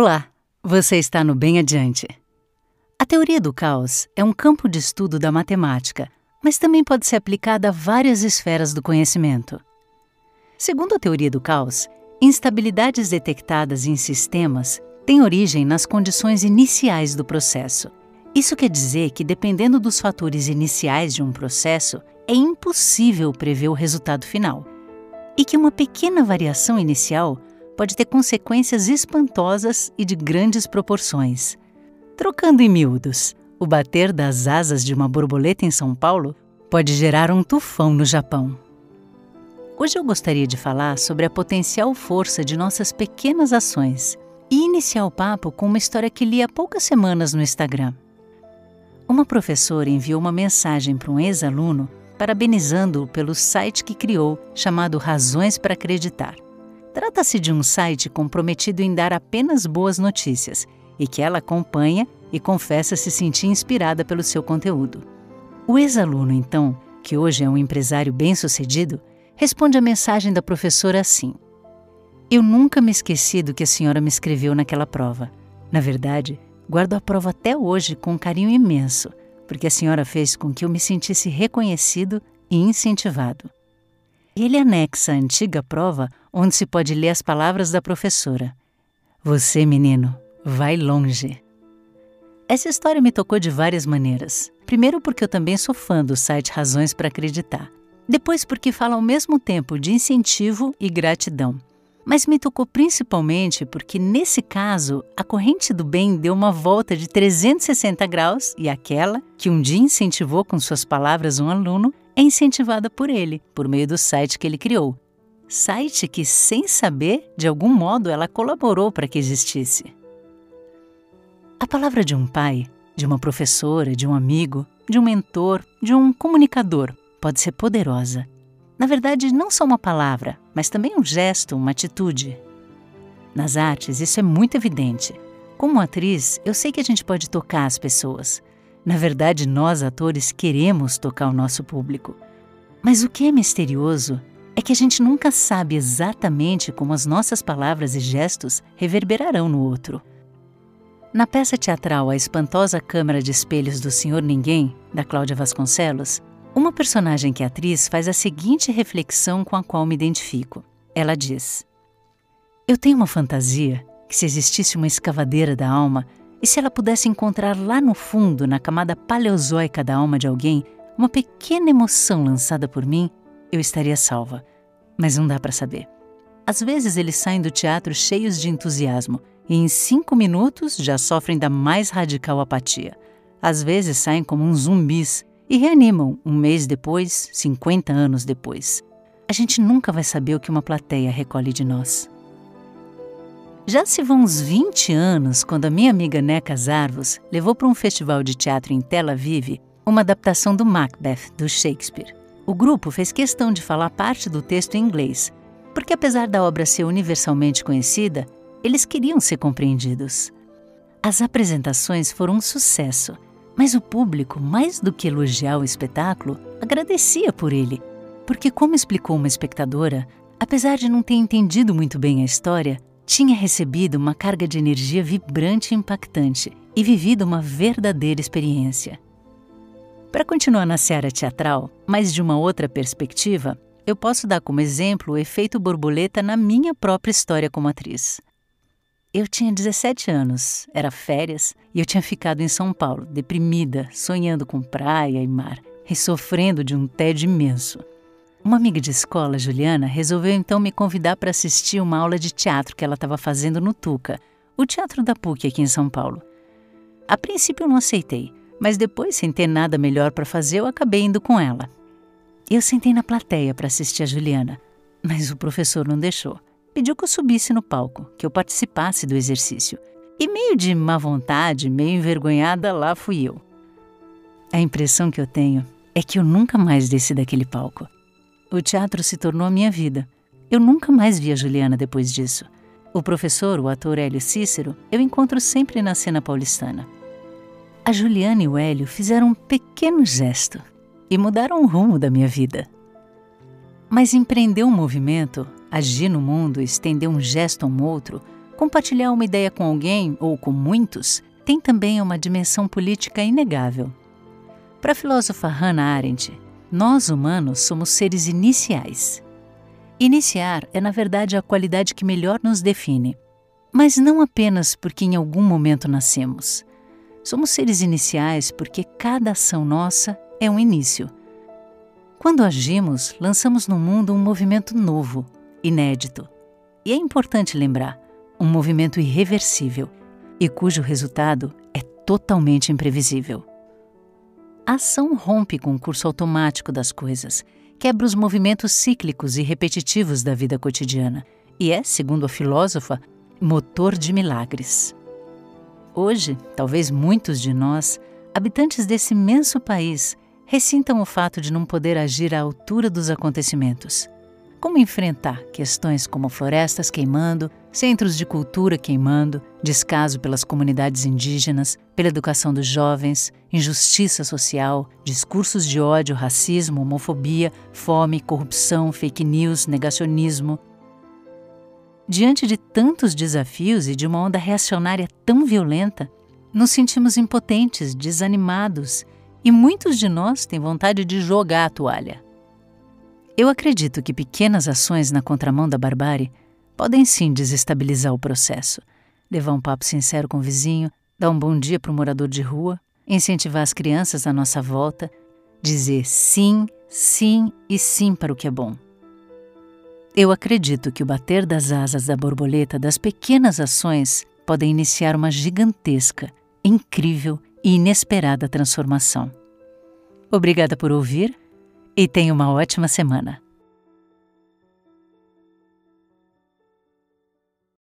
Olá, você está no Bem Adiante. A teoria do caos é um campo de estudo da matemática, mas também pode ser aplicada a várias esferas do conhecimento. Segundo a teoria do caos, instabilidades detectadas em sistemas têm origem nas condições iniciais do processo. Isso quer dizer que, dependendo dos fatores iniciais de um processo, é impossível prever o resultado final. E que uma pequena variação inicial pode ter consequências espantosas e de grandes proporções. Trocando em miúdos, o bater das asas de uma borboleta em São Paulo pode gerar um tufão no Japão. Hoje eu gostaria de falar sobre a potencial força de nossas pequenas ações e iniciar o papo com uma história que li há poucas semanas no Instagram. Uma professora enviou uma mensagem para um ex-aluno parabenizando-o pelo site que criou, chamado Razões para Acreditar. Trata-se de um site comprometido em dar apenas boas notícias e que ela acompanha e confessa se sentir inspirada pelo seu conteúdo. O ex-aluno, então, que hoje é um empresário bem-sucedido, responde à mensagem da professora assim: Eu nunca me esqueci do que a senhora me escreveu naquela prova. Na verdade, guardo a prova até hoje com um carinho imenso, porque a senhora fez com que eu me sentisse reconhecido e incentivado. Ele anexa a antiga prova onde se pode ler as palavras da professora. Você, menino, vai longe. Essa história me tocou de várias maneiras. Primeiro, porque eu também sou fã do site Razões para Acreditar. Depois, porque fala ao mesmo tempo de incentivo e gratidão. Mas me tocou principalmente porque, nesse caso, a corrente do bem deu uma volta de 360 graus e aquela, que um dia incentivou com suas palavras um aluno, é incentivada por ele, por meio do site que ele criou. Site que, sem saber, de algum modo ela colaborou para que existisse. A palavra de um pai, de uma professora, de um amigo, de um mentor, de um comunicador pode ser poderosa. Na verdade, não só uma palavra, mas também um gesto, uma atitude. Nas artes, isso é muito evidente. Como atriz, eu sei que a gente pode tocar as pessoas, na verdade, nós, atores, queremos tocar o nosso público. Mas o que é misterioso é que a gente nunca sabe exatamente como as nossas palavras e gestos reverberarão no outro. Na peça teatral A Espantosa Câmara de Espelhos do Senhor Ninguém, da Cláudia Vasconcelos, uma personagem que é atriz faz a seguinte reflexão com a qual me identifico. Ela diz: Eu tenho uma fantasia que, se existisse uma escavadeira da alma, e se ela pudesse encontrar lá no fundo, na camada paleozoica da alma de alguém, uma pequena emoção lançada por mim, eu estaria salva. Mas não dá para saber. Às vezes eles saem do teatro cheios de entusiasmo e em cinco minutos já sofrem da mais radical apatia. Às vezes saem como uns zumbis e reanimam um mês depois, 50 anos depois. A gente nunca vai saber o que uma plateia recolhe de nós. Já se vão uns 20 anos quando a minha amiga Neca Zarvos levou para um festival de teatro em Tel Aviv uma adaptação do Macbeth, do Shakespeare. O grupo fez questão de falar parte do texto em inglês, porque apesar da obra ser universalmente conhecida, eles queriam ser compreendidos. As apresentações foram um sucesso, mas o público, mais do que elogiar o espetáculo, agradecia por ele, porque, como explicou uma espectadora, apesar de não ter entendido muito bem a história, tinha recebido uma carga de energia vibrante e impactante e vivido uma verdadeira experiência. Para continuar na seara teatral, mas de uma outra perspectiva, eu posso dar como exemplo o efeito borboleta na minha própria história como atriz. Eu tinha 17 anos, era férias, e eu tinha ficado em São Paulo, deprimida, sonhando com praia e mar, e sofrendo de um tédio imenso. Uma amiga de escola, Juliana, resolveu então me convidar para assistir uma aula de teatro que ela estava fazendo no Tuca, o Teatro da PUC aqui em São Paulo. A princípio eu não aceitei, mas depois, sem ter nada melhor para fazer, eu acabei indo com ela. Eu sentei na plateia para assistir a Juliana, mas o professor não deixou. Pediu que eu subisse no palco, que eu participasse do exercício. E meio de má vontade, meio envergonhada, lá fui eu. A impressão que eu tenho é que eu nunca mais desci daquele palco. O teatro se tornou a minha vida. Eu nunca mais vi a Juliana depois disso. O professor, o ator Hélio Cícero, eu encontro sempre na cena paulistana. A Juliana e o Hélio fizeram um pequeno gesto e mudaram o rumo da minha vida. Mas empreender um movimento, agir no mundo, estender um gesto a um outro, Compartilhar uma ideia com alguém ou com muitos tem também uma dimensão política inegável. Para a filósofa Hannah Arendt, nós humanos somos seres iniciais. Iniciar é, na verdade, a qualidade que melhor nos define, mas não apenas porque em algum momento nascemos. Somos seres iniciais porque cada ação nossa é um início. Quando agimos, lançamos no mundo um movimento novo, inédito. E é importante lembrar: um movimento irreversível e cujo resultado é totalmente imprevisível. A ação rompe com o curso automático das coisas, quebra os movimentos cíclicos e repetitivos da vida cotidiana e é, segundo a filósofa, motor de milagres. Hoje, talvez muitos de nós, habitantes desse imenso país, ressintam o fato de não poder agir à altura dos acontecimentos. Como enfrentar questões como florestas queimando, centros de cultura queimando, descaso pelas comunidades indígenas, pela educação dos jovens, injustiça social, discursos de ódio, racismo, homofobia, fome, corrupção, fake news, negacionismo. Diante de tantos desafios e de uma onda reacionária tão violenta, nos sentimos impotentes, desanimados e muitos de nós têm vontade de jogar a toalha. Eu acredito que pequenas ações na contramão da barbárie podem sim desestabilizar o processo. Levar um papo sincero com o vizinho, dar um bom dia para o morador de rua, incentivar as crianças à nossa volta, dizer sim, sim e sim para o que é bom. Eu acredito que o bater das asas da borboleta das pequenas ações podem iniciar uma gigantesca, incrível e inesperada transformação. Obrigada por ouvir e tenha uma ótima semana.